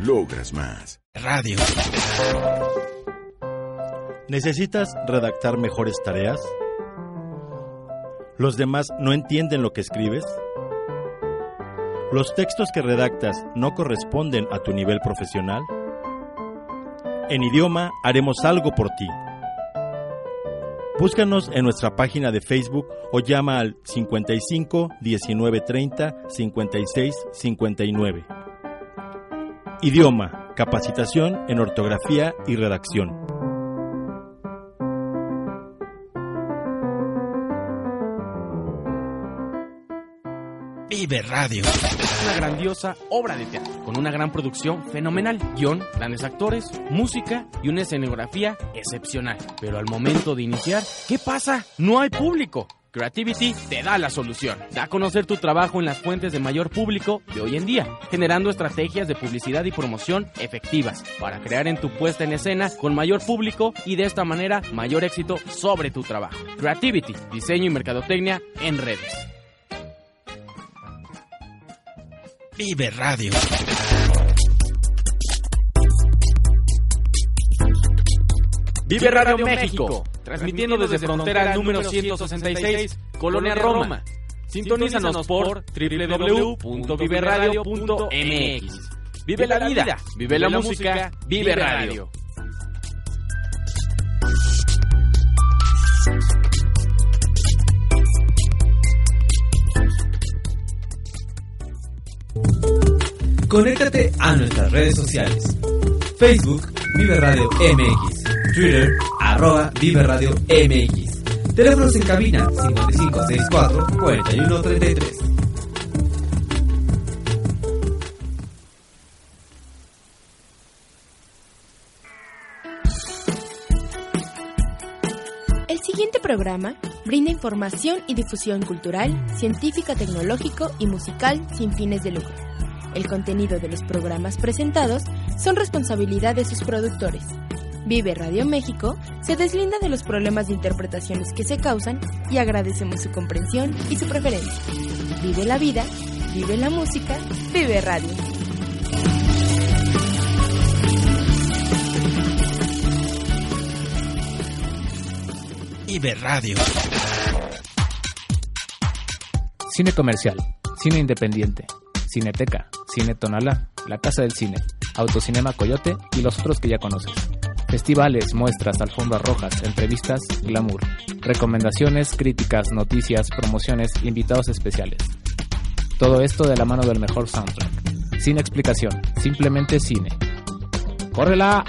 Logras más. Radio. ¿Necesitas redactar mejores tareas? ¿Los demás no entienden lo que escribes? ¿Los textos que redactas no corresponden a tu nivel profesional? En idioma haremos algo por ti. Búscanos en nuestra página de Facebook o llama al 55 19 30 56 59. Idioma, capacitación en ortografía y redacción. Vive Radio. Una grandiosa obra de teatro, con una gran producción fenomenal, guion, grandes actores, música y una escenografía excepcional. Pero al momento de iniciar, ¿qué pasa? No hay público. Creativity te da la solución. Da a conocer tu trabajo en las fuentes de mayor público de hoy en día, generando estrategias de publicidad y promoción efectivas para crear en tu puesta en escena con mayor público y de esta manera mayor éxito sobre tu trabajo. Creativity, diseño y mercadotecnia en redes. Vive Radio. Vive Radio México, transmitiendo desde frontera número 166, Colonia Roma. Sintonízanos por www.viveradio.mx. Vive la vida, vive la música, vive radio. Conéctate a nuestras redes sociales. Facebook, Vive Radio MX. Twitter, arroba Vive Radio MX. Teléfonos en cabina 5564-4133. El siguiente programa brinda información y difusión cultural, científica, tecnológico y musical sin fines de lucro. El contenido de los programas presentados son responsabilidad de sus productores. Vive Radio México se deslinda de los problemas de interpretaciones que se causan y agradecemos su comprensión y su preferencia. Vive la vida, vive la música, vive radio. Vive Radio. Cine comercial, cine independiente, cineteca, cine tonala, la casa del cine, autocinema coyote y los otros que ya conoces. Festivales, muestras, alfombras rojas, entrevistas, glamour, recomendaciones, críticas, noticias, promociones, invitados especiales. Todo esto de la mano del mejor soundtrack. Sin explicación, simplemente cine. ¡Córrela!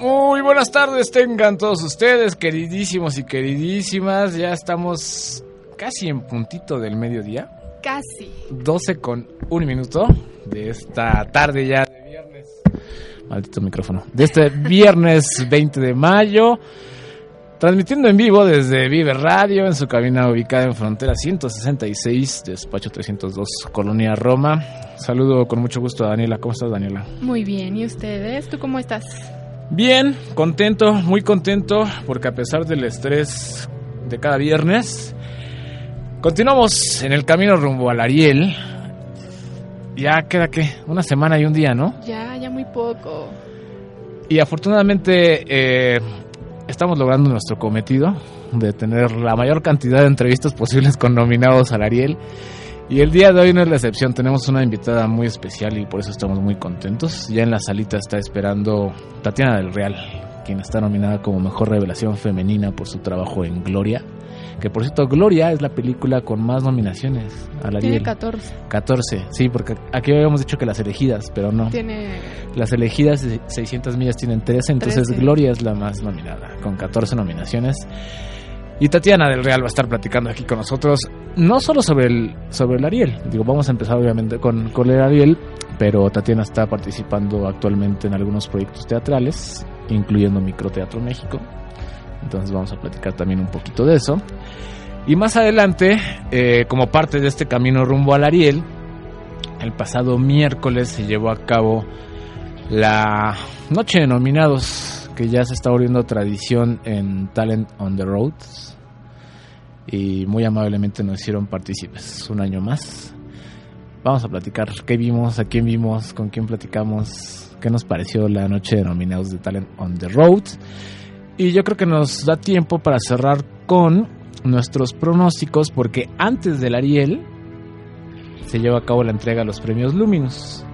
Muy buenas tardes tengan todos ustedes, queridísimos y queridísimas. Ya estamos casi en puntito del mediodía. Casi. 12 con un minuto de esta tarde ya de viernes. Maldito micrófono. De este viernes 20 de mayo. Transmitiendo en vivo desde Vive Radio en su cabina ubicada en Frontera 166, despacho 302, Colonia Roma. Saludo con mucho gusto a Daniela. ¿Cómo estás, Daniela? Muy bien. ¿Y ustedes? ¿Tú cómo estás? Bien, contento, muy contento, porque a pesar del estrés de cada viernes, continuamos en el camino rumbo al Ariel. Ya queda que una semana y un día, ¿no? Ya, ya muy poco. Y afortunadamente eh, estamos logrando nuestro cometido de tener la mayor cantidad de entrevistas posibles con nominados al Ariel. Y el día de hoy no es la excepción, tenemos una invitada muy especial y por eso estamos muy contentos. Ya en la salita está esperando Tatiana del Real, quien está nominada como Mejor Revelación Femenina por su trabajo en Gloria, Que por cierto, Gloria es la película con más nominaciones al Tiene Ariel. 14. 14, sí, porque aquí habíamos dicho que las elegidas, pero no. Tiene. Las elegidas de 600 millas tienen 13, entonces 13. Gloria es la más nominada, con 14 nominaciones. Y Tatiana del Real va a estar platicando aquí con nosotros, no solo sobre el, sobre el Ariel, digo, vamos a empezar obviamente con, con el Ariel, pero Tatiana está participando actualmente en algunos proyectos teatrales, incluyendo Microteatro México. Entonces vamos a platicar también un poquito de eso. Y más adelante, eh, como parte de este camino rumbo al Ariel, el pasado miércoles se llevó a cabo la Noche de Nominados, que ya se está volviendo tradición en Talent on the Road. Y muy amablemente nos hicieron partícipes un año más. Vamos a platicar qué vimos, a quién vimos, con quién platicamos, qué nos pareció la Noche de Nominados de Talent on the Road. Y yo creo que nos da tiempo para cerrar con nuestros pronósticos, porque antes del Ariel se lleva a cabo la entrega de los premios Luminous,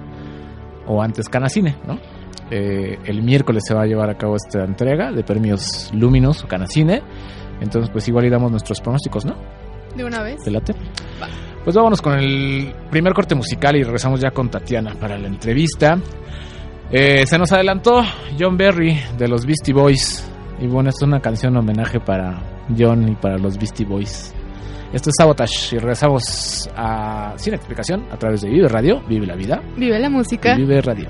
o antes Canacine, ¿no? Eh, el miércoles se va a llevar a cabo esta entrega de premios Luminous o Canacine. Entonces, pues igual y damos nuestros pronósticos, ¿no? De una vez. ¿Te late? Pues vámonos con el primer corte musical y regresamos ya con Tatiana para la entrevista. Eh, se nos adelantó John Berry de los Beastie Boys. Y bueno, esto es una canción en homenaje para John y para los Beastie Boys. Esto es Sabotage y regresamos a Sin Explicación a través de Vive Radio, Vive la Vida Vive la y música. Vive Radio.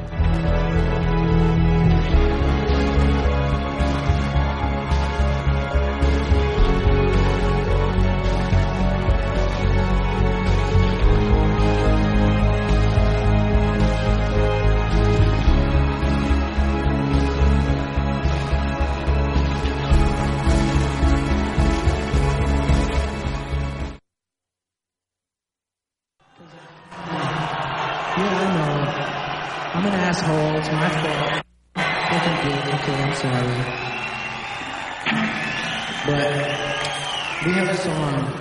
Have a song.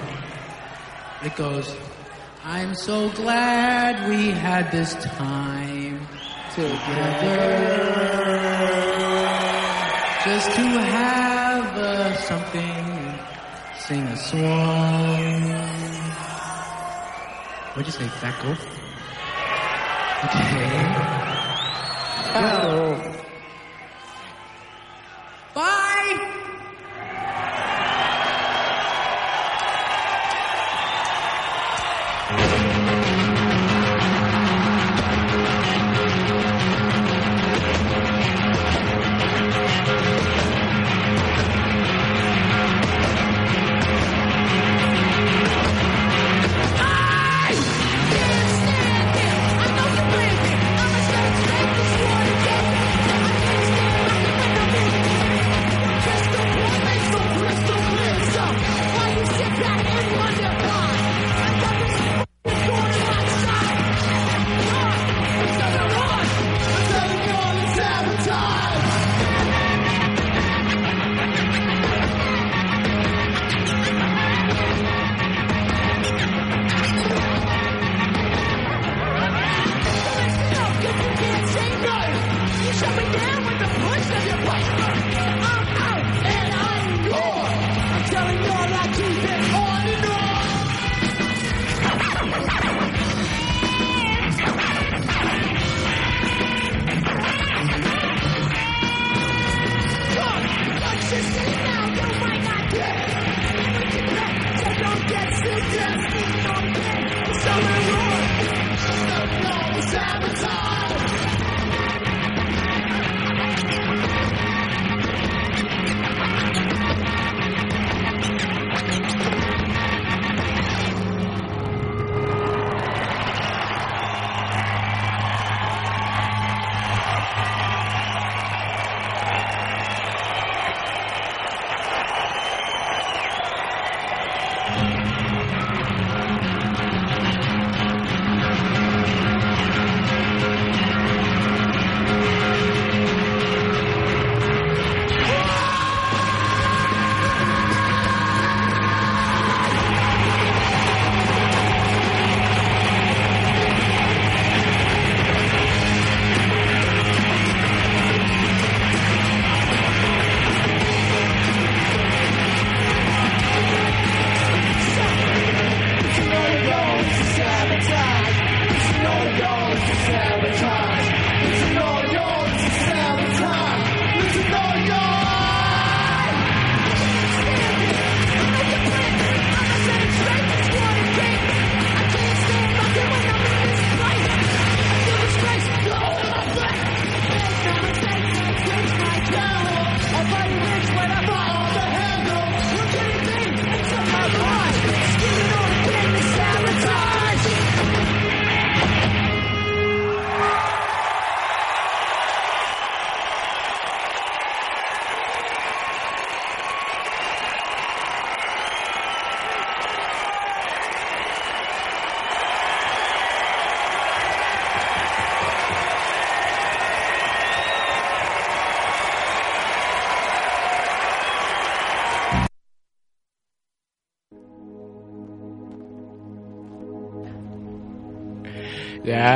It goes, I'm so glad we had this time together. Just to have uh, something, sing a song. What'd you say, goat? Okay. Oh.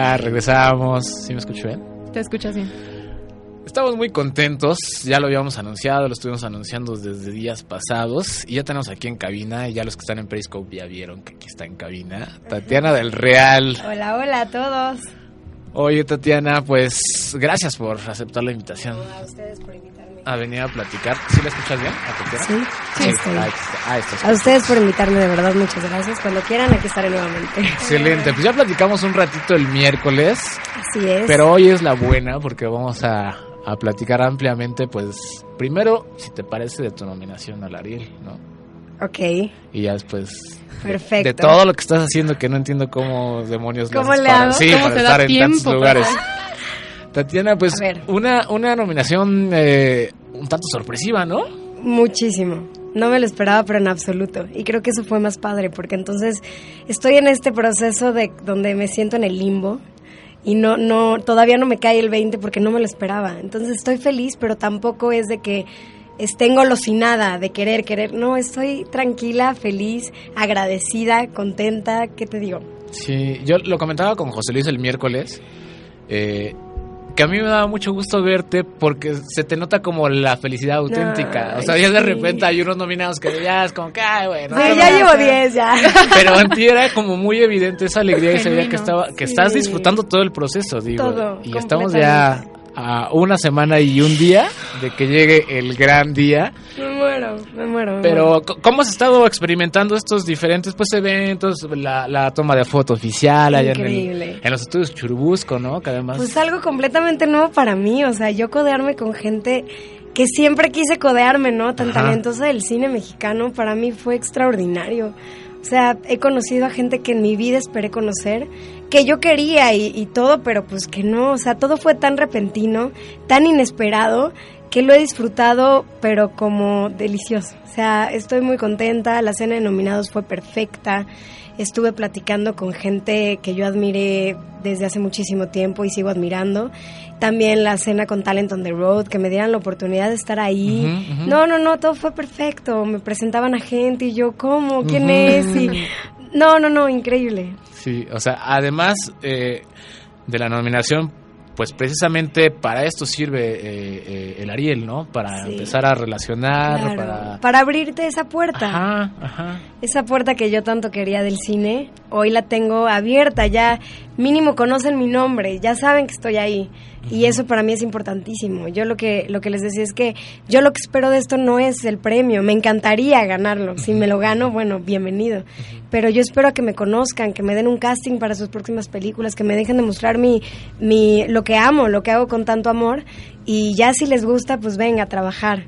Ya regresamos. ¿Sí me escucho bien? Te escuchas bien. Estamos muy contentos, ya lo habíamos anunciado, lo estuvimos anunciando desde días pasados y ya tenemos aquí en cabina, y ya los que están en Periscope ya vieron que aquí está en cabina, Tatiana del Real. Hola, hola a todos. Oye Tatiana, pues gracias por aceptar la invitación. A ustedes por invitarme. A venir a platicar. ¿Sí la escuchas bien a? Sí, sí, estoy. ahí está, ahí está. A ustedes por invitarme, de verdad, muchas gracias. Cuando quieran, aquí estaré nuevamente. Excelente, pues ya platicamos un ratito el miércoles, Así es. pero hoy es la buena porque vamos a, a platicar ampliamente, pues primero, si te parece, de tu nominación al Ariel, ¿no? Ok, Y ya después perfecto. de todo lo que estás haciendo que no entiendo cómo demonios ¿Cómo le hago? sí, ¿Cómo para da estar en tantos tiempo lugares. para- Tatiana, pues una, una nominación eh, un tanto sorpresiva, ¿no? Muchísimo. No me lo esperaba, pero en absoluto. Y creo que eso fue más padre, porque entonces estoy en este proceso de donde me siento en el limbo y no, no, todavía no me cae el 20 porque no me lo esperaba. Entonces estoy feliz, pero tampoco es de que esté engolosinada de querer, querer. No, estoy tranquila, feliz, agradecida, contenta. ¿Qué te digo? Sí, yo lo comentaba con José Luis el miércoles, eh, que a mí me daba mucho gusto verte porque se te nota como la felicidad auténtica. o sea, ya de sí. repente hay unos nominados que ya es como que, ay, bueno. Sí, ya llevo 10 ya. Pero en ti era como muy evidente esa alegría y se veía que, estaba, que Sí. estás disfrutando todo el proceso, digo. Todo, y estamos ya a una semana y un día de que llegue el gran día. Me muero, me muero. me Pero, ¿cómo has estado experimentando estos diferentes pues, eventos? La, la toma de foto oficial allá en, el- Increíble. en los estudios Churubusco, ¿no? Que además... Pues algo completamente nuevo para mí, o sea, yo codearme con gente que siempre quise codearme, ¿no? Tan Ajá. talentosa del cine mexicano, para mí fue extraordinario. O sea, he conocido a gente que en mi vida esperé conocer, que yo quería y, todo, pero pues que no, o sea, todo fue tan repentino, tan inesperado, que lo he disfrutado, pero como delicioso. O sea, estoy muy contenta, la cena de nominados fue perfecta, estuve platicando con gente que yo admiré desde hace muchísimo tiempo y sigo admirando. También la cena con Talent on the Road, que me dieran la oportunidad de estar ahí. No, no, no, todo fue perfecto. Me presentaban a gente y yo, ¿cómo? ¿Quién es? Y, no, no, no, increíble. Sí, o sea, además eh, de la nominación, pues precisamente para esto sirve eh, eh, el Ariel, ¿no? Para Sí. empezar a relacionar, Claro, para... para abrirte esa puerta. Ajá, ajá. Esa puerta que yo tanto quería del cine, hoy la tengo abierta, ya mínimo conocen mi nombre, ya saben que estoy ahí. Y eso para mí es importantísimo. Yo lo que, lo que les decía es que yo lo que espero de esto no es el premio, me encantaría ganarlo. Si me lo gano, bueno, bienvenido. Pero yo espero a que me conozcan, que me den un casting para sus próximas películas, que me dejen demostrar mi, mi, lo que amo, lo que hago con tanto amor. Y ya si les gusta, pues venga a trabajar.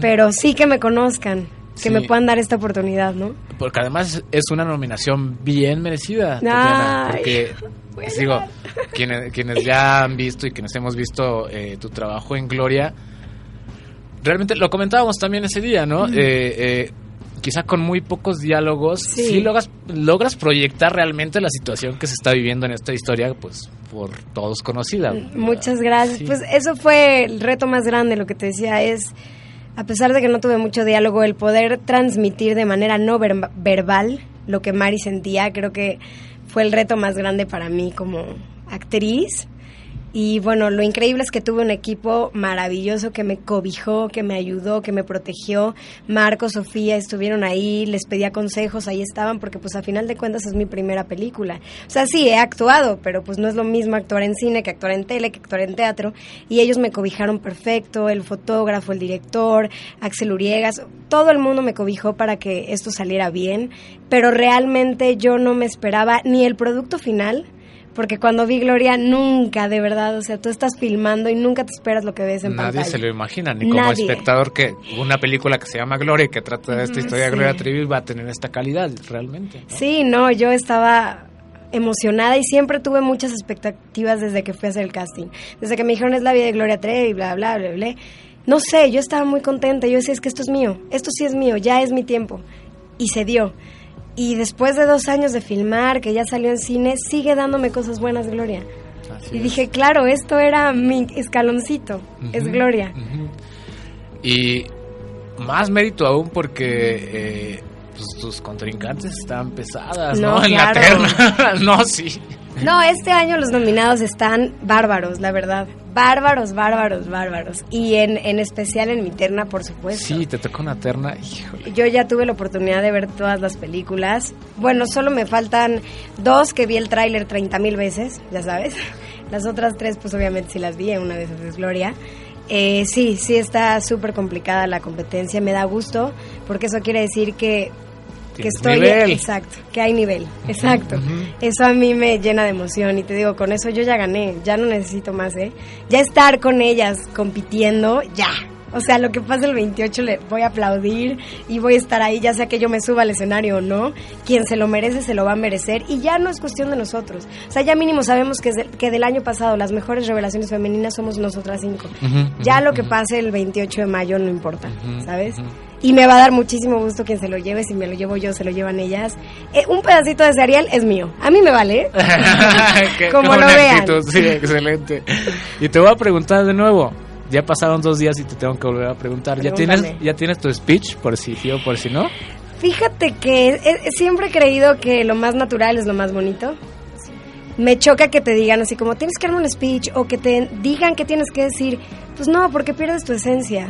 Pero sí que me conozcan, que Sí. me puedan dar esta oportunidad, ¿no? Porque además es una nominación bien merecida, Tatiana, porque, pues digo, quienes, quienes ya han visto y quienes hemos visto eh, tu trabajo en Gloria, realmente lo comentábamos también ese día, ¿no? Eh, eh, quizá con muy pocos diálogos, Sí. sí, logras, logras proyectar realmente la situación que se está viviendo en esta historia, pues por todos conocida. Muchas gracias. Sí. Pues eso fue el reto más grande, lo que te decía, es, a pesar de que no tuve mucho diálogo, el poder transmitir de manera no verba- verbal lo que Mari sentía, creo que fue el reto más grande para mí como actriz. Y bueno, lo increíble es que tuve un equipo maravilloso que me cobijó, que me ayudó, que me protegió. Marco, Sofía estuvieron ahí, les pedía consejos, ahí estaban, porque pues a final de cuentas es mi primera película. O sea, sí, he actuado, pero pues no es lo mismo actuar en cine que actuar en tele, que actuar en teatro. Y ellos me cobijaron perfecto, el fotógrafo, el director, Axel Uriegas, todo el mundo me cobijó para que esto saliera bien. Pero realmente yo no me esperaba ni el producto final, porque cuando vi Gloria nunca, de verdad, o sea, tú estás filmando y nunca te esperas lo que ves en Nadie pantalla. se lo imagina, ni como Nadie. espectador que una película que se llama Gloria y que trata de esta historia de. Gloria Trevi va a tener esta calidad realmente. ¿no? Sí, no, yo estaba emocionada y siempre tuve muchas expectativas desde que fui a hacer el casting. Desde que me dijeron es la vida de Gloria Trevi, bla, bla, bla, bla. No sé, yo estaba muy contenta. Yo decía, es que esto es mío, esto sí es mío, ya es mi tiempo. Y se dio. Y después de dos años de filmar, que ya salió en cine, sigue dándome cosas buenas, Gloria. Así y es. dije, claro, esto era mi escaloncito, es Gloria. Y más mérito aún porque eh, pues, tus contrincantes están pesadas, ¿no? No, En la terna. no, sí. No, este año los nominados están bárbaros, la verdad. Bárbaros, bárbaros, bárbaros. Y en, en especial en mi terna, por supuesto. Sí, te tocó una terna. Híjole. Yo ya tuve la oportunidad de ver todas las películas. Bueno, solo me faltan dos que vi el tráiler 30 mil veces, ya sabes. Las otras tres, pues obviamente sí las vi, una de esas es Gloria. Eh, sí, sí está súper complicada la competencia, me da gusto, porque eso quiere decir que, que estoy... nivel. Exacto, que hay nivel, exacto. Eso a mí me llena de emoción y te digo, con eso yo ya gané, ya no necesito más, ¿eh? Ya estar con ellas compitiendo, ya. O sea, lo que pasa el 28 le voy a aplaudir y voy a estar ahí, ya sea que yo me suba al escenario o no. Quien se lo merece, se lo va a merecer. Y ya no es cuestión de nosotros. O sea, ya mínimo sabemos que, del- que del año pasado las mejores revelaciones femeninas somos nosotras cinco. ya lo que pase el 28 de mayo no importa, ¿sabes? Y me va a dar muchísimo gusto quien se lo lleve. Si me lo llevo yo, se lo llevan ellas. Eh, un pedacito de cereal es mío. A mí me vale. Qué Como lo vean. actitud, Sí, excelente. Y te voy a preguntar de nuevo. Ya pasaron dos días y te tengo que volver a preguntar. ¿Ya tienes. ¿Ya tienes tu speech por si sí o por si no? Fíjate que he- he siempre he creído que lo más natural es lo más bonito. Me choca que te digan así como tienes que dar un speech o que te digan que tienes que decir. Pues no, porque pierdes tu esencia.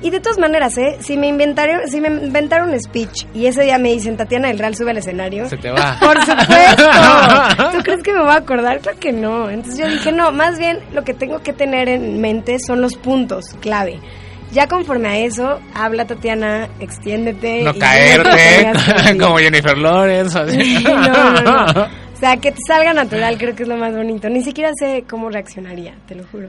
Y de todas maneras, ¿eh? Si me inventaron, si me inventaron un speech y ese día me dicen Tatiana del Real sube al escenario. Se te va. Por supuesto. ¿Tú crees que me voy a acordar? Claro que no. Entonces yo dije, no, más bien lo que tengo que tener en mente son los puntos clave. Ya conforme a eso, habla Tatiana, extiéndete. No y caerte como Jennifer Lawrence. así. No, no, no. O sea, que te salga natural, creo que es lo más bonito. Ni siquiera sé cómo reaccionaría, te lo juro.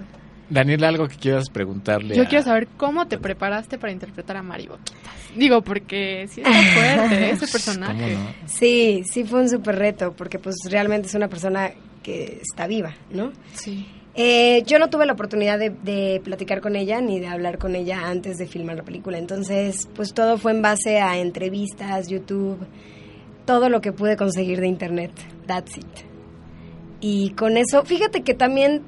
Daniel, algo que quieras preguntarle. Yo a- quiero saber cómo te preparaste para interpretar a Mari Boquitas. Digo, porque sí está fuerte ese personaje. Sí, sí fue un súper reto, porque pues realmente es una persona que está viva, ¿no? Sí. Eh, yo no tuve la oportunidad de, de platicar con ella ni de hablar con ella antes de filmar la película, entonces pues todo fue en base a entrevistas, YouTube, todo lo que pude conseguir de internet, that's it. Y con eso, fíjate que también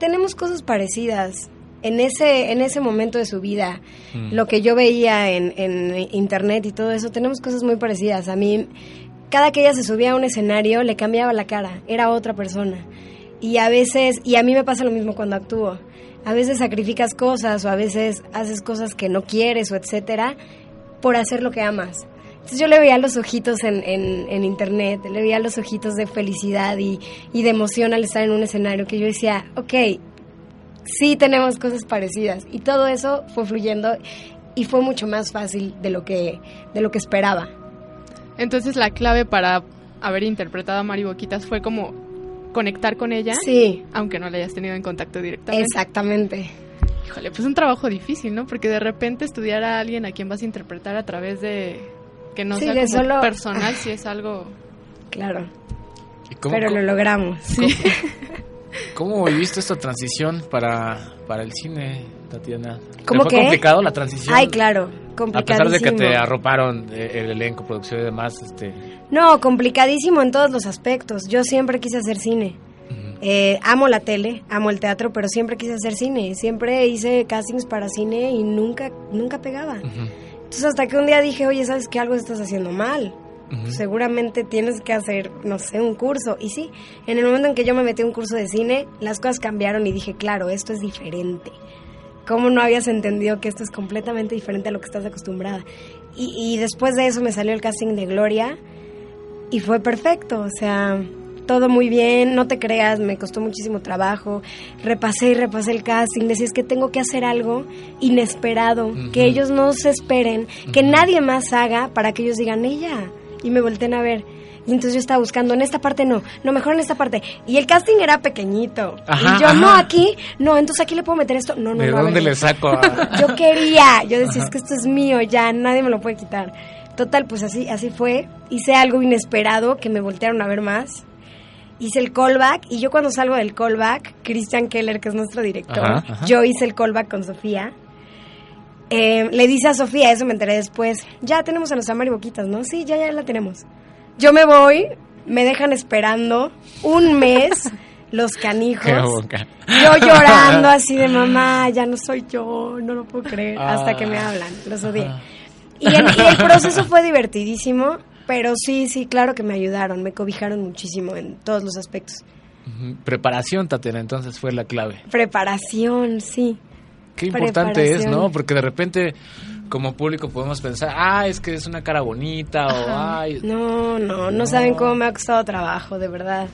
tenemos cosas parecidas. En ese, en ese momento de su vida, Mm. lo que yo veía en, en internet y todo eso, tenemos cosas muy parecidas. A mí, cada que ella se subía a un escenario, le cambiaba la cara, era otra persona. Y a veces, y a mí me pasa lo mismo cuando actúo. A veces sacrificas cosas o a veces haces cosas que no quieres o etcétera por hacer lo que amas. Entonces yo le veía los ojitos en, en, en internet, le veía los ojitos de felicidad y, y de emoción al estar en un escenario que yo decía, ok, sí tenemos cosas parecidas. Y todo eso fue fluyendo y fue mucho más fácil de lo que, de lo que esperaba. Entonces la clave para haber interpretado a Mari Boquitas fue como conectar con ella. Sí. Aunque no la hayas tenido en contacto directamente. Exactamente. Híjole, pues un trabajo difícil, ¿no? Porque de repente estudiar a alguien a quien vas a interpretar a través de que no Sí, sea de como solo- personal, si es algo Claro. ¿Y cómo- Pero lo cómo- logramos. ¿Cómo viviste esta transición para, para el cine, Tatiana? ¿Te ¿Cómo fue qué? complicado la transición? Ay, claro, A pesar de que te arroparon eh, el elenco, producción y demás, este... No, complicadísimo en todos los aspectos. Yo siempre quise hacer cine. Eh, amo la tele, amo el teatro, pero siempre quise hacer cine. Siempre hice castings para cine y nunca, nunca pegaba. Entonces hasta que un día dije, oye, ¿sabes que algo estás haciendo mal? Seguramente tienes que hacer, no sé, un curso. Y sí, en el momento en que yo me metí a un curso de cine, las cosas cambiaron y dije, claro, esto es diferente. ¿Cómo no habías entendido que esto es completamente diferente a lo que estás acostumbrada? Y, y después de eso me salió el casting de Gloria y fue perfecto, o sea, todo muy bien, no te creas, me costó muchísimo trabajo, repasé y repasé el casting, decía es que tengo que hacer algo inesperado, que ellos no se esperen, que nadie más haga para que ellos digan ella y me volteen a ver. Y entonces yo estaba buscando, en esta parte no, no, mejor en esta parte. Y el casting era pequeñito. Ajá, y yo, ajá. no, aquí, no, entonces aquí le puedo meter esto. No, no, ¿De no. a dónde ver, le saco? a- yo quería, yo decía, Ajá. es que esto es mío, ya nadie me lo puede quitar. Total, pues así, así fue. Hice algo inesperado que me voltearon a ver más. Hice el callback y yo cuando salgo del callback, Christian Keller, que es nuestro director, Ajá, ajá. yo hice el callback con Sofía. Eh, le dice a Sofía, eso me enteré después, ya tenemos a nuestra Mari Boquitas, ¿no? Sí, ya, ya la tenemos. Yo me voy, me dejan esperando un mes los canijos. Yo llorando así de mamá, ya no soy yo, no lo puedo creer, hasta Ah. que me hablan, los odié. Y el, y el proceso fue divertidísimo, pero sí, sí, claro que me ayudaron, me cobijaron muchísimo en todos los aspectos. Preparación, Tatiana, entonces fue la clave. Preparación, sí. Qué importante es. ¿no? Porque de repente, como público, podemos pensar, ah, es que es una cara bonita, o ay. No, no, no saben cómo me ha costado trabajo, de verdad.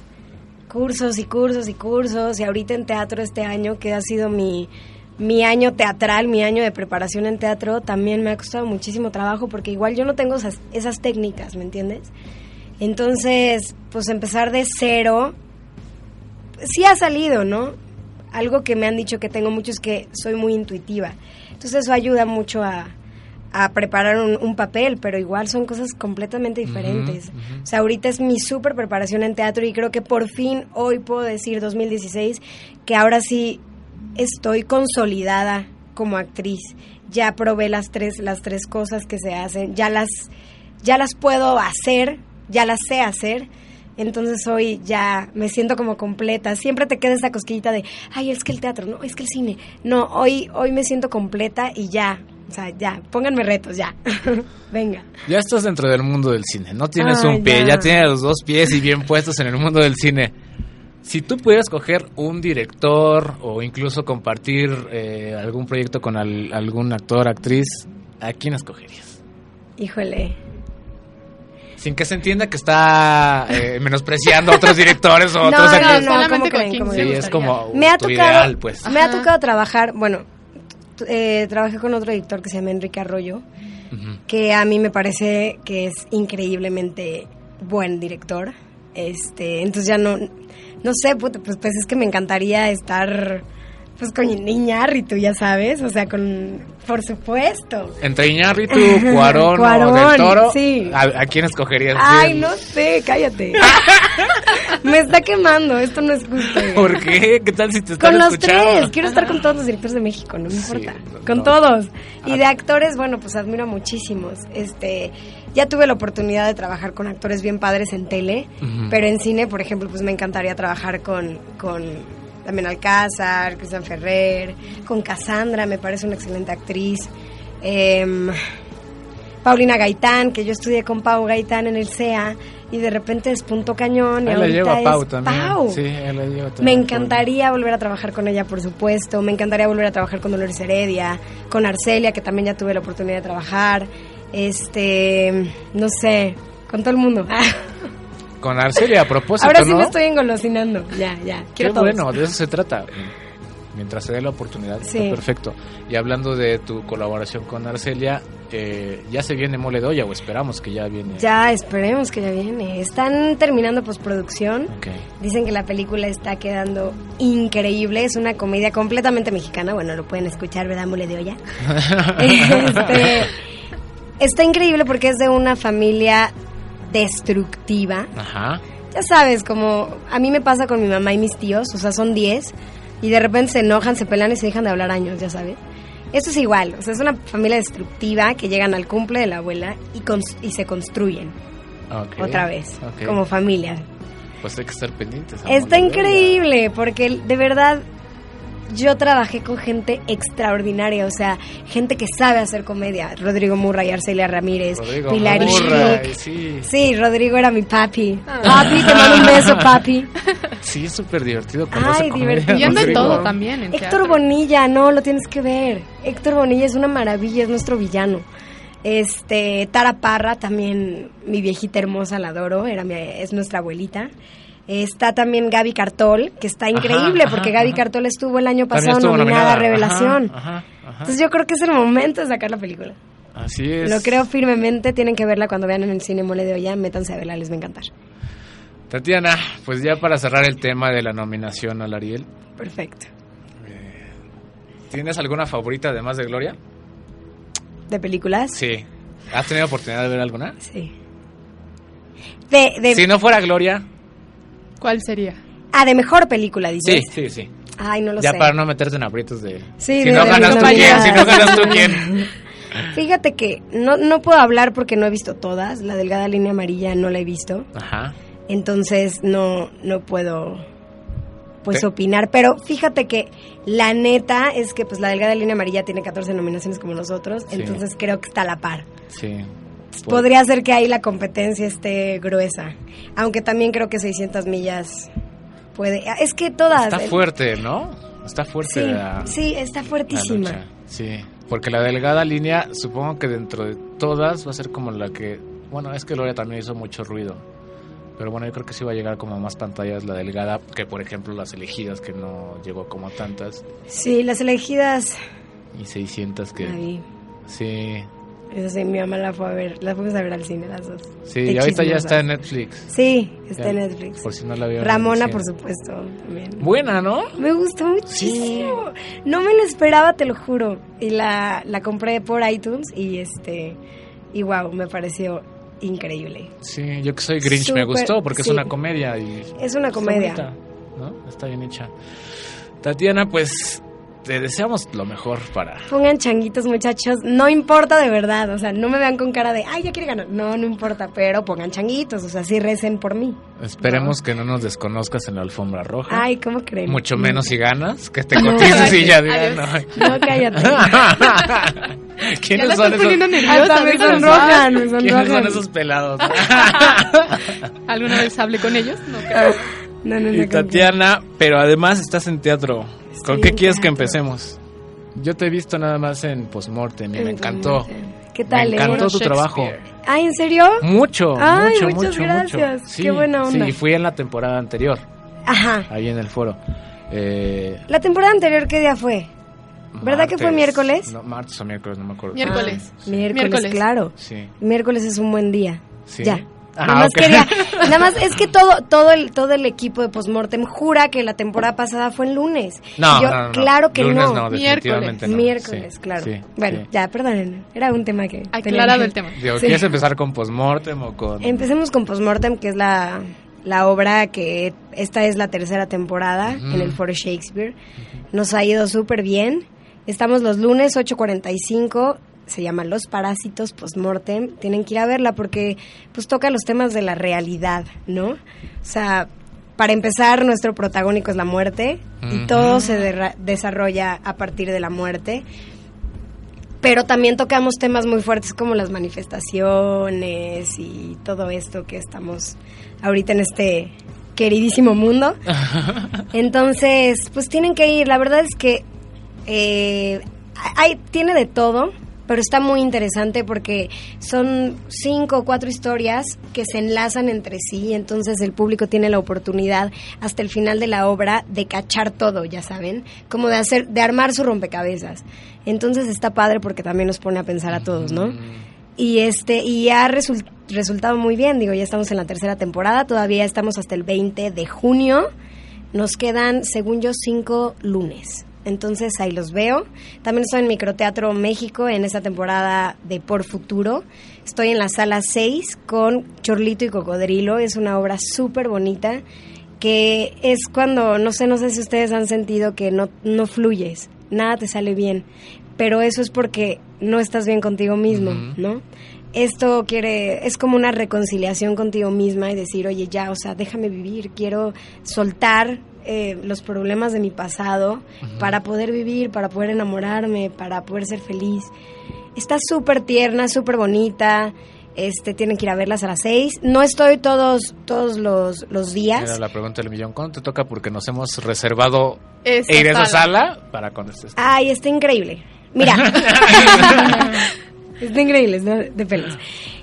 Cursos y cursos y cursos, y ahorita en teatro este año, que ha sido mi, mi año teatral, mi año de preparación en teatro, también me ha costado muchísimo trabajo, porque igual yo no tengo esas, esas técnicas, ¿me entiendes? Entonces, pues empezar de cero, sí ha salido, ¿no? Algo que me han dicho que tengo mucho es que soy muy intuitiva. Entonces eso ayuda mucho a, a preparar un, un papel, pero igual son cosas completamente diferentes. O sea, ahorita es mi súper preparación en teatro y creo que por fin hoy puedo decir, 2016, que ahora sí estoy consolidada como actriz. Ya probé las tres, las tres cosas que se hacen, ya las, ya las puedo hacer, ya las sé hacer. Entonces hoy ya me siento como completa. Siempre te queda esa cosquillita de, ay, es que el teatro, no, es que el cine. No, hoy, hoy me siento completa y ya. O sea, ya, pónganme retos, ya. Venga. Ya estás dentro del mundo del cine, no tienes Ay, un pie, ya. ya. tienes los dos pies y bien puestos en el mundo del cine. Si tú pudieras coger un director o incluso compartir eh, algún proyecto con al- algún actor, actriz, ¿a quién escogerías? Híjole. Sin que se entienda que está eh, menospreciando a otros directores o No, otros no, actores. no, Solamente ¿cómo con Sí, es como Me ha tu tocado, ideal, pues. me ha tocado trabajar, bueno, eh, trabajé con otro director que se llama Enrique Arroyo, que a mí me parece que es increíblemente buen director. Este, entonces ya no, no sé, puta, pues, pues es que me encantaría estar pues con Iñárritu, ya sabes, o sea, con, por supuesto. Entre Iñárritu, Cuarón, Cuarón, Del Toro, sí. ¿a, a quién escogerías? Ay, no sé, cállate. me está quemando, esto no es justo. ¿Por qué? ¿Qué tal si te están Con los escuchando? tres, quiero estar con todos los directores de México, no me Sí, importa. no. Con todos. Y de actores, bueno, pues admiro a muchísimos. Este, ya tuve la oportunidad de trabajar con actores bien padres en tele, pero en cine, por ejemplo, pues me encantaría trabajar con, con también Alcázar, Cristian Ferrer, con Cassandra, me parece una excelente actriz. Em, Paulina Gaitán, que yo estudié con Pau Gaitán en el CEA y de repente despuntó cañón. Y Ahí la ahorita llevo a Pau es también. Pau. Sí, ahí la llevo Me también. encantaría volver a trabajar con ella, por supuesto. Me encantaría volver a trabajar con Dolores Heredia, con Arcelia, que también ya tuve la oportunidad de trabajar. Este, no sé, con todo el mundo. Con Arcelia, a propósito, Ahora sí ¿no? me estoy engolosinando. Ya, ya. Qué Quiero todos. bueno, de eso se trata. Mientras se dé la oportunidad, Sí. está perfecto. Y hablando de tu colaboración con Arcelia, eh, ya se viene Mole de Olla, o esperamos que ya viene. Ya, esperemos que ya viene. Están terminando postproducción. Ok. Dicen que la película está quedando increíble. Es una comedia completamente mexicana. Bueno, lo pueden escuchar, ¿verdad? Mole de olla. Este, está increíble porque es de una familia destructiva. Ajá. Ya sabes, como a mí me pasa con mi mamá y mis tíos, o sea, son 10, y de repente se enojan, se pelean y se dejan de hablar años, ya sabes. Esto es igual, o sea, es una familia destructiva que llegan al cumple de la abuela y, y se construyen Ok. otra vez, como familia. Pues hay que estar pendientes. Está increíble, porque de verdad yo trabajé con gente extraordinaria, o sea, gente que sabe hacer comedia. Rodrigo Murray, Arcelia Ramírez, Rodrigo Pilar Murray, sí. Sí, Rodrigo era mi papi. Papi, te mando un beso, papi. Sí, es súper divertido. con Ay, divertido. En todo también. En Héctor teatro. Bonilla, no, lo tienes que ver. Héctor Bonilla es una maravilla, es nuestro villano. Este, Tara Parra, también mi viejita hermosa, la adoro, era mi- es nuestra abuelita. Está también Gaby Cartol, que está increíble ajá, porque Gaby ajá. Cartol estuvo el año pasado nominada a. Revelación. Ajá, ajá, ajá. Entonces yo creo que es el momento de sacar la película. Así es. Lo creo firmemente, tienen que verla cuando vean en el cine Mole de Olla, métanse a verla, les va a encantar. Tatiana, pues ya para cerrar el tema de la nominación al Ariel, Perfecto. ¿tienes alguna favorita además de Gloria? ¿De películas? Sí. ¿Has tenido oportunidad de ver alguna? Sí. De, de, Si no fuera Gloria. ¿Cuál sería? Ah, de mejor película, Sí, dices. sí, sí. Ay, no lo ya sé. para no meterte en aprietos de... Sí, si de- no de ganas tú quién, si no ganas tú quién. Fíjate que no, no puedo hablar porque no he visto todas. La delgada línea amarilla no la he visto. Ajá. Entonces no, no puedo pues opinar. Pero fíjate que la neta es que pues la delgada línea amarilla tiene 14 nominaciones como nosotros. Sí. Entonces creo que está a la par. Sí. Podría ser que ahí la competencia esté gruesa. Aunque también creo que 600 millas puede. Es que todas. Está fuerte, ¿no? Está fuerte Sí, la, sí, está la fuertísima. lucha. Sí, porque la delgada línea, supongo que dentro de todas va a ser como la que. Bueno, es que Gloria también hizo mucho ruido. Pero bueno, yo creo que sí va a llegar como a más pantallas la delgada que, por ejemplo, las elegidas, que no llegó como tantas. Sí, las elegidas. Y 600 que. Ahí. Sí, Eso sí, mi mamá la fue a ver. La fuimos a ver al cine las dos. sí, Qué y ahorita ya está en Netflix. Sí, está Ya, en Netflix. Por si no la vieron. Ramona, por supuesto, también. Buena, ¿no? Me gustó muchísimo. No me lo esperaba, te lo juro. Y la, la compré por iTunes y este y wow, me pareció increíble. Sí, yo que soy Grinch me gustó porque sí. es una comedia y Es una está comedia. bonita, ¿no? Está bien hecha. Tatiana, pues te deseamos lo mejor para Pongan changuitos, muchachos. No importa de verdad. O sea, no me vean con cara de, ay, ya quiere ganar. No, no importa. Pero pongan changuitos. O sea, sí recen por mí. Esperemos que no nos desconozcas en la alfombra roja. Ay, ¿cómo creen? Mucho menos si ganas, que te No, cotices y ya digan. "Ay". No, cállate. ¿Quiénes son esos? nerviosa, me sonrojan, me. ¿Quiénes son esos pelados? ¿Alguna vez hablé con ellos? No creo. No, no, no. y Tatiana, pero además estás en teatro. ¿Con qué quieres que empecemos? Yo te he visto nada más en Postmortem y me encantó. ¿Qué tal, Me eh? encantó tu Shakespeare. trabajo. Ay, ¿en serio? Mucho, Ay, mucho, muchas mucho, gracias. mucho. Qué buena onda. Sí, fui en la temporada anterior, Ajá. ahí en el foro. Eh, La temporada anterior, ¿qué día fue? ¿Verdad que fue miércoles? No, martes o miércoles, no me acuerdo. Miércoles. Ah, miércoles, Miércoles. claro. Sí. Miércoles es un buen día. Sí. Ya. Ah, nada más quería, nada más es que todo, todo el, todo el equipo de Postmortem jura que la temporada pasada fue el lunes. No, Y yo, no, no, no. claro que Lunes no. no, definitivamente no. Miércoles, Sí, claro. sí, bueno, sí. ya, perdonen. Era un tema que. Aclarado el tema. Digo, Sí. ¿Quieres empezar con Postmortem o con...? Empecemos con Postmortem, que es la, la obra que esta es la tercera temporada en el Foro Shakespeare. Nos ha ido súper bien. Estamos los lunes 8.45. Se llama Los Parásitos Postmortem. Tienen que ir a verla porque pues toca los temas de la realidad, ¿no? O sea, para empezar, nuestro protagónico es la muerte y todo se desarrolla a partir de la muerte pero también tocamos temas muy fuertes como las manifestaciones y todo esto que estamos ahorita en este queridísimo mundo. Entonces, pues tienen que ir. La verdad es que eh, hay, tiene de todo, pero está muy interesante porque son cinco o cuatro historias que se enlazan entre sí. Entonces el público tiene la oportunidad hasta el final de la obra de cachar todo, ya saben, como de hacer, de armar su rompecabezas. Entonces está padre porque también nos pone a pensar a todos, ¿no? Y este y ha resul- resultado muy bien, digo, ya estamos en la tercera temporada, todavía estamos hasta el 20 de junio. Nos quedan, según yo, cinco lunes. Entonces ahí los veo. También estoy en Microteatro México en esta temporada de Por Futuro. Estoy en la sala 6 con Chorlito y Cocodrilo. Es una obra súper bonita que es cuando, no sé, no sé si ustedes han sentido que no, no fluyes, nada te sale bien, pero eso es porque no estás bien contigo mismo. ¿no? Esto quiere, es como una reconciliación contigo misma y decir, oye, ya, o sea, déjame vivir, quiero soltar eh, los problemas de mi pasado para poder vivir, para poder enamorarme, para poder ser feliz. Está súper tierna, súper bonita. Este, tienen que ir a verlas a las seis. No estoy todos, todos los, los días. Era la pregunta del millón. ¿Cuándo te toca? Porque nos hemos reservado Esa ir a esa sala. para cuando estés. Ay, está increíble. Mira. está increíble, ¿no? de pelos.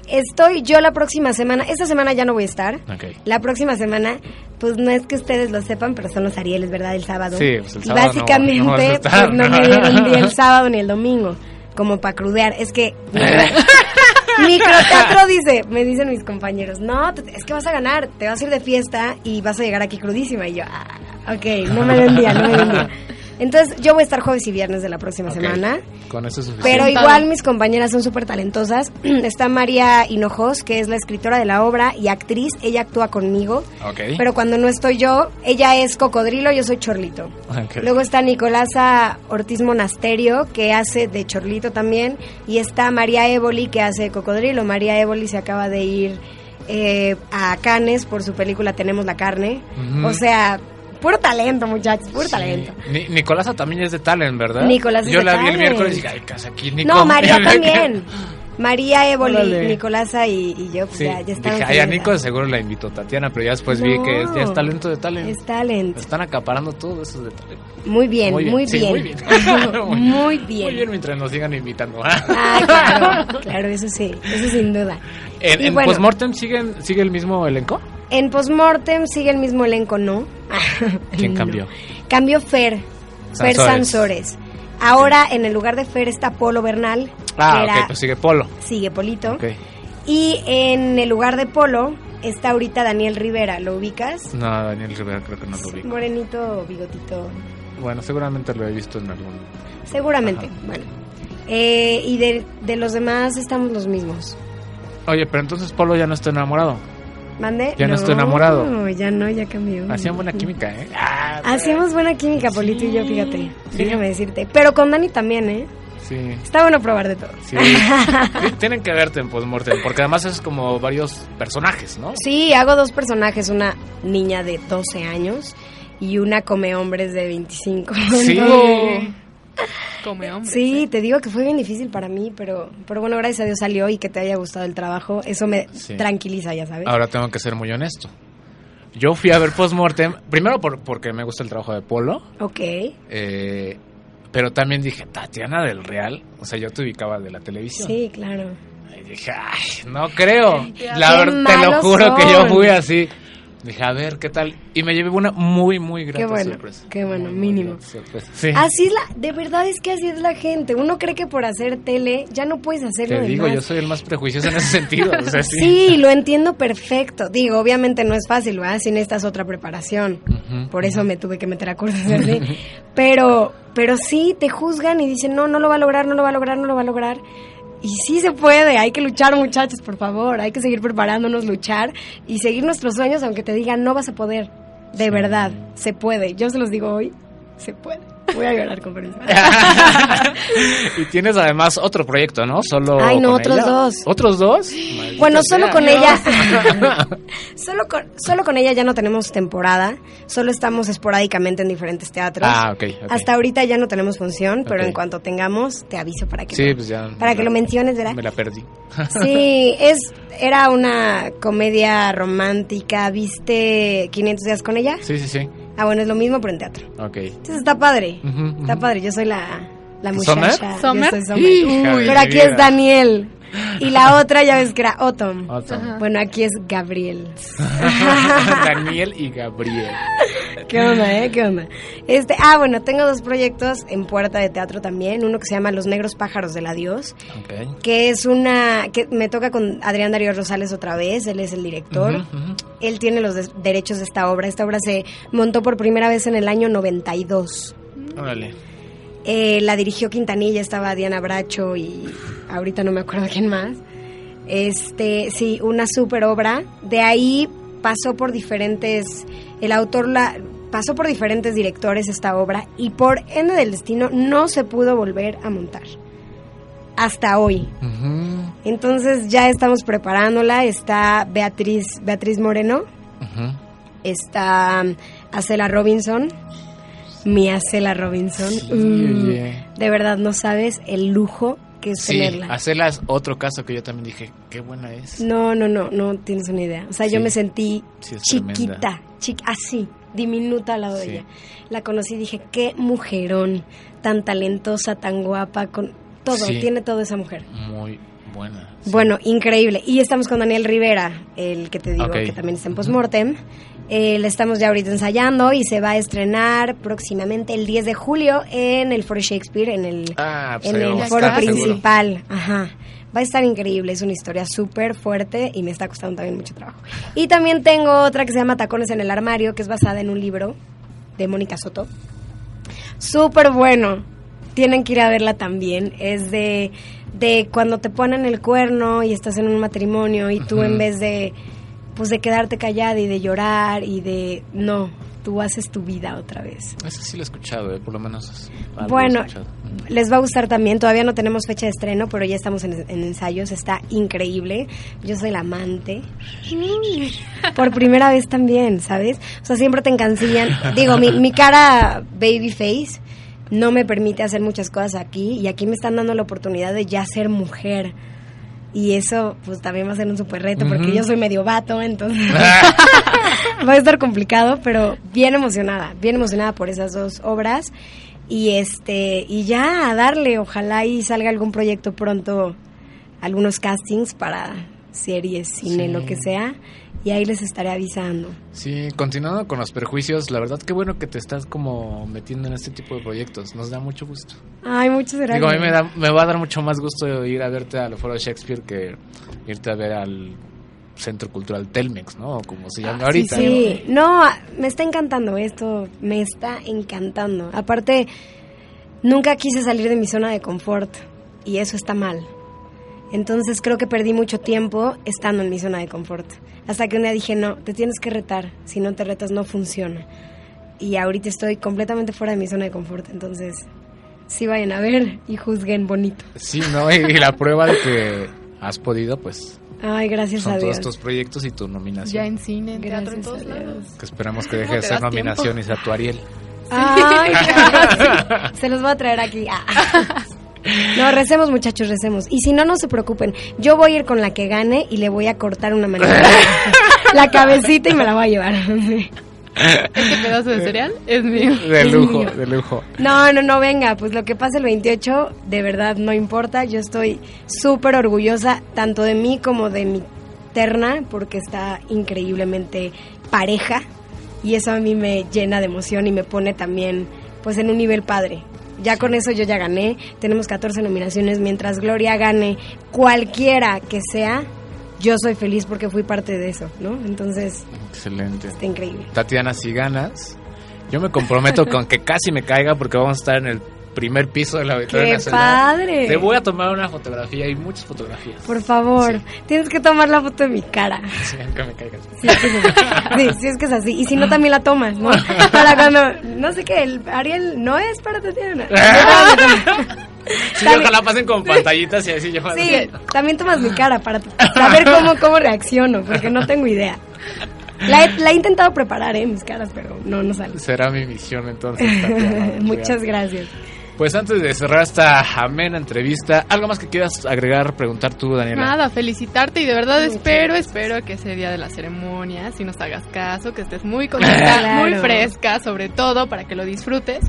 Estoy yo la próxima semana, esta semana ya no voy a estar. La próxima semana, pues no es que ustedes lo sepan, pero son los Arieles, ¿verdad? El sábado. Sí, pues el Y sábado no- Básicamente, no estar. pues no me dieron ni el sábado ni el domingo, como para crudear. Es que Microteatro dice, me dicen mis compañeros, no, es que vas a ganar, te vas a ir de fiesta y vas a llegar aquí crudísima. Y yo, ah, ok, no me den día, no me den día. Entonces, yo voy a estar jueves y viernes de la próxima semana. Con eso es suficiente. Pero igual mis compañeras son súper talentosas. Está María Hinojos, que es la escritora de la obra y actriz. Ella actúa conmigo. Ok. Pero cuando no estoy yo, ella es Cocodrilo, yo soy Chorlito. Ok. Luego está Nicolasa Ortiz Monasterio, que hace de Chorlito también. Y está María Évoli, que hace de Cocodrilo. María Évoli se acaba de ir eh, a Cannes por su película Tenemos la carne. O sea, puro talento, muchachos, puro Sí. talento. Ni- Nicolasa también es de Talent, ¿verdad? Nicolasa es Yo de la vi el miércoles y dije, ay, casa aquí Nico. No, María también. María, Órale. Nicolasa y, y yo, pues Sí, ya, ya estaban dije, ay, a. Nico seguro la invitó Tatiana, pero ya después vi que ya es talento de talent. Es talent. Están acaparando todo eso de talento. Muy bien, muy bien. Sí, muy bien. Muy bien. Muy bien mientras nos sigan invitando. Ah, claro, claro, eso sí, eso sin duda. ¿En, Y en bueno. Postmortem siguen, sigue el mismo elenco? En Postmortem sigue el mismo elenco, ¿no? ¿Quién No. cambió? Cambió Fer, Fer Sansores. Sansores. Ahora en el lugar de Fer está Polo Bernal, Ah, que era- ok, pues sigue Polo. sigue Polito. Ok. Y en el lugar de Polo está ahorita Daniel Rivera, ¿lo ubicas? No, Daniel Rivera creo que no lo vi. Morenito, bigotito. Bueno, seguramente lo he visto en algún... Seguramente, bueno. Eh, y de, de los demás estamos los mismos. Oye, pero entonces Polo ya no está enamorado. ¿Mande? Ya no estoy enamorado. No, ya no, ya cambió. Hacían buena química, ¿eh? Hacíamos buena química, Polito y yo, fíjate. Déjame decirte. Pero con Dani también, ¿eh? Sí. Está bueno probar de todo. Sí. Sí, Tienen que verte en Postmortem, porque además es como varios personajes, ¿no? Sí, hago dos personajes, una niña de 12 años y una come hombres de 25. Sí. Entonces, Come hombre. Sí, te digo que fue bien difícil para mí, pero, pero bueno, gracias a Dios salió y que te haya gustado el trabajo. Eso me Sí. tranquiliza, ya sabes. Ahora tengo que ser muy honesto. Yo fui a ver Postmortem, primero por, porque me gusta el trabajo de Polo, Ok. eh, pero también dije, Tatiana del Real, o sea, yo te ubicaba de la televisión. Sí, claro. Y dije, ay, no creo. La verdad, te lo juro que yo fui así. Dije, a ver, ¿qué tal? Y me llevé una muy, muy grata Qué bueno, sorpresa. qué bueno, mínimo. Sorpresa. Sí. Así es la, de verdad es que así es la gente. Uno cree que por hacer tele ya no puedes hacer Te digo, demás. yo soy el más prejuicioso en ese sentido. O sea, sí. Sí, lo entiendo perfecto. Digo, obviamente no es fácil, ¿verdad? Si necesitas otra preparación. Por eso me tuve que meter a cursos así. Pero, pero sí, te juzgan y dicen, no, no lo va a lograr, no lo va a lograr, no lo va a lograr. Y sí se puede, hay que luchar muchachos, por favor, hay que seguir preparándonos, luchar y seguir nuestros sueños, aunque te digan, no vas a poder. De verdad, se puede. Yo se los digo hoy, se puede. Voy a llorar con permiso. y tienes además otro proyecto, ¿no? Solo. Ay, no, con otros ella. dos. ¿Otros dos? Bueno, solo sea. con ella. solo, con, solo con ella ya no tenemos temporada. Solo estamos esporádicamente en diferentes teatros. Ah, ok, ok. Hasta ahorita ya no tenemos función, pero en cuanto tengamos, te aviso para que, Sí, lo- pues ya. para que lo menciones, ¿verdad? Me la perdí. Sí, es, era una comedia romántica. ¿Viste 500 días con ella? Sí, sí, sí. Ah, bueno, es lo mismo, pero en teatro. Ok. Entonces está padre. Está padre. Yo soy la, la muchacha. Yo soy Summer. Hija de Pero aquí es Daniel. Y la otra ya ves que era Autumn. Autumn. Bueno, aquí es Gabriel. Daniel y Gabriel. ¿Qué onda, eh? ¿Qué onda? Este, ah, bueno, tengo dos proyectos en puerta de teatro también. Uno que se llama Los Negros Pájaros del Adiós, Ok. que es una... que me toca con Adrián Darío Rosales otra vez. Él es el director. Él tiene los de- derechos de esta obra. Esta obra se montó por primera vez en el año 92. Órale. Eh, la dirigió Quintanilla, estaba Diana Bracho y ahorita no me acuerdo quién más. Este, sí, una super obra. De ahí pasó por diferentes, el autor la pasó por diferentes directores esta obra y por ende del destino no se pudo volver a montar hasta hoy. Entonces ya estamos preparándola. Está Beatriz, Beatriz Moreno, está um, Acela Robinson, mi Acela Robinson. Oye. de verdad no sabes el lujo que es Sí, tenerla. hacerla es otro caso que yo también dije, qué buena es. No, no, no, no tienes una idea. O sea, yo me sentí chiquita, así, diminuta al lado de ella. La conocí y dije, qué mujerón, tan talentosa, tan guapa, con todo, tiene toda esa mujer. Muy buena. Bueno, increíble. Y estamos con Daniel Rivera, el que te digo que también está en Postmortem. Eh, le estamos ya ahorita ensayando y se va a estrenar próximamente el 10 de julio en el Foro Shakespeare, en el, Ah, pues en el foro estar, seguro. principal. Ajá. Va a estar increíble, es una historia súper fuerte y me está costando también mucho trabajo. Y también tengo otra que se llama Tacones en el Armario, que es basada en un libro de Mónica Soto. Súper bueno. Tienen que ir a verla también. Es de, de cuando te ponen el cuerno y estás en un matrimonio y tú en vez de pues de quedarte callada y de llorar y de no, tú haces tu vida otra vez. Ese sí lo he escuchado, eh, por lo menos. he Bueno, les va a gustar también. Todavía no tenemos fecha de estreno, pero ya estamos en, en ensayos. Está increíble. Yo soy la amante. Por primera vez también, ¿sabes? O sea, siempre te encancillan. Digo, mi, mi cara baby face no me permite hacer muchas cosas aquí. Y aquí me están dando la oportunidad de ya ser mujer. Y eso, pues también va a ser un super reto, porque yo soy medio vato, entonces va a estar complicado, pero bien emocionada, bien emocionada por esas dos obras. Y este, y ya a darle, ojalá y salga algún proyecto pronto, algunos castings para series, cine, Sí. lo que sea. Y ahí les estaré avisando. Sí, continuando con los prejuicios, la verdad qué bueno que te estás como metiendo en este tipo de proyectos. Nos da mucho gusto. Ay, muchas gracias. Digo, a mí me, da, me va a dar mucho más gusto ir a verte al Foro Shakespeare que irte a ver al Centro Cultural Telmex, ¿no? Como se llama ahorita. Ah, Sí, no, me está encantando esto, me está encantando. Aparte, nunca quise salir de mi zona de confort y eso está mal. Entonces creo que perdí mucho tiempo estando en mi zona de confort. Hasta que un día dije, no, te tienes que retar, si no te retas no funciona. Y ahorita estoy completamente fuera de mi zona de confort, entonces sí vayan a ver y juzguen bonito. Sí, ¿no? Y, y la prueba de que has podido, pues, Ay, gracias son a todos Dios. tus proyectos y tu nominación. Ya en cine, en teatro, en Gracias todos lados. Que esperamos que ¿Cómo deje de ser nominación y tiempo? sea tu Ariel. Ay, se los voy a traer aquí. Ah. No, recemos muchachos, recemos. Y si no, no se preocupen. Yo voy a ir con la que gane y le voy a cortar una manita. la cabecita y me la voy a llevar. Este pedazo de cereal es mío. De lujo, mío. de lujo. No, no, no, venga, pues lo que pase el 28, de verdad no importa. Yo estoy súper orgullosa tanto de mí como de mi terna, porque está increíblemente pareja. Y eso a mí me llena de emoción y me pone también, pues, en un nivel padre. Ya con eso yo ya gané. Tenemos 14 nominaciones. Mientras Gloria gane cualquiera que sea, yo soy feliz porque fui parte de eso, ¿no? Entonces, Excelente. está increíble. Tatiana, si ganas, yo me comprometo con que casi me caiga porque vamos a estar en el primer piso de la Auditorio ¡Qué Nacional. padre! Te voy a tomar una fotografía y muchas fotografías. Por favor, tienes que tomar la foto de mi cara. Sí, aunque me caigas. Sí, es que es así. Sí, sí, es que es así. Y si no, también la tomas, ¿no? Para cuando, no sé qué, el Ariel no es para Tatiana. Sí, También- ojalá pasen con pantallitas y así yo Sí, también tomas mi cara para saber cómo, cómo reacciono, porque no tengo idea. La he, la he intentado preparar, ¿eh? Mis caras, pero no, no sale. Será mi misión entonces. Muchas gracias. Pues antes de cerrar esta amena entrevista, ¿algo más que quieras agregar, preguntar tú, Daniela? Nada, felicitarte y de verdad espero, espero que ese día de la ceremonia, si nos hagas caso, que estés muy contenta, Claro. muy fresca, sobre todo para que lo disfrutes.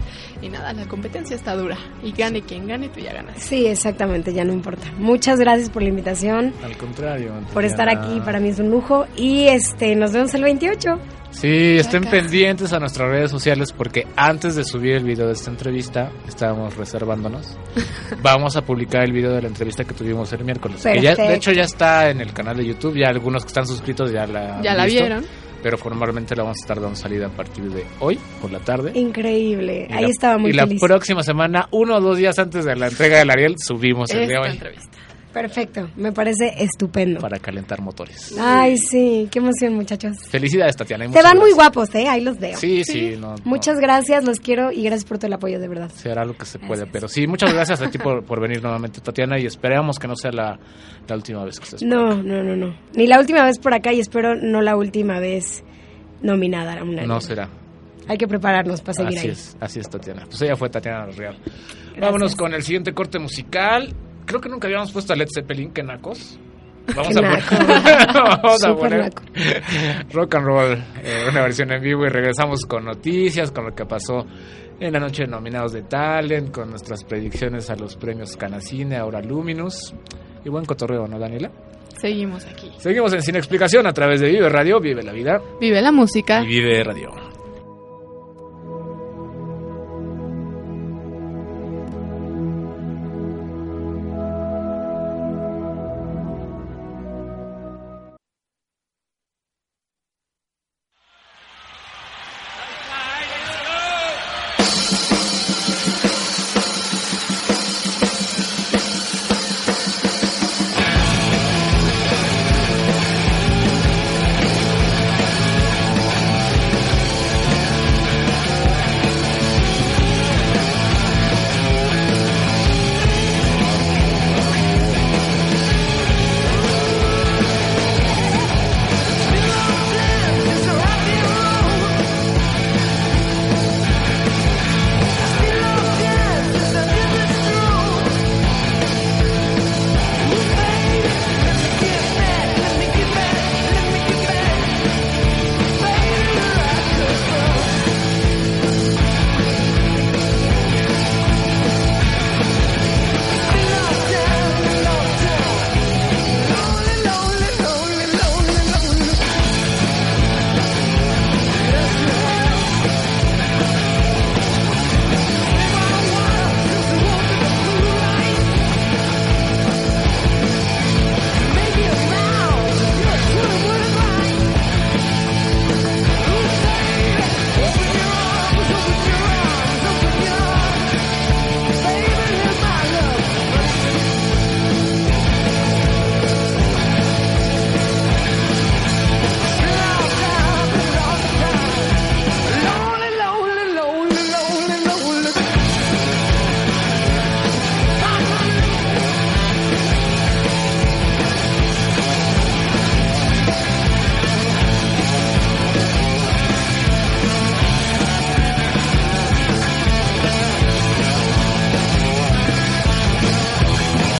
Y nada, la competencia está dura. Y gane quien gane, tú ya ganas. Sí, exactamente, ya no importa. Muchas gracias por la invitación, Al contrario. por estar aquí, para mí es un lujo. Y este, nos vemos el 28. Sí, estén pendientes a nuestras redes sociales porque antes de subir el video de esta entrevista, estábamos reservándonos. Vamos a publicar el video de la entrevista que tuvimos el miércoles. Que ya, de hecho ya está en el canal de YouTube, ya algunos que están suscritos ya la, han Ya la visto, vieron. Pero formalmente la vamos a estar dando salida a partir de hoy por la tarde. Increíble. Y Ahí la- estaba muy Y la feliz. próxima semana, uno o dos días antes de la entrega del Ariel, subimos el de Esta hoy entrevista. Perfecto, me parece estupendo. para calentar motores. Ay, sí, qué emoción, muchachos. Felicidades, Tatiana. Te van muy guapos, ¿eh? Ahí los veo. Sí, sí, no, no. Muchas gracias, los quiero y gracias por todo el apoyo, de verdad. Se hará lo que se puede, pero sí, muchas gracias a ti por, por venir nuevamente, Tatiana, y esperamos que no sea la, la última vez que estés por No, no, no, no. Ni la última vez por acá y espero no la última vez nominada a una. No será. Hay que prepararnos para seguir Así ahí. es, así es, Tatiana. Pues ella fue Tatiana Real. Vámonos con el siguiente corte musical. Creo que nunca habíamos puesto a Led Zeppelin, que nacos. Vamos a poner, vamos a poner naco. rock and roll, eh, una versión en vivo y regresamos con noticias, con lo que pasó en la noche de nominados de Talent, con nuestras predicciones a los premios Canacine, ahora Luminous. Y buen cotorreo, ¿no, Daniela? Seguimos aquí. Seguimos en Sin Explicación a través de Vive Radio, Vive la Vida Vive la música. y Vive Radio.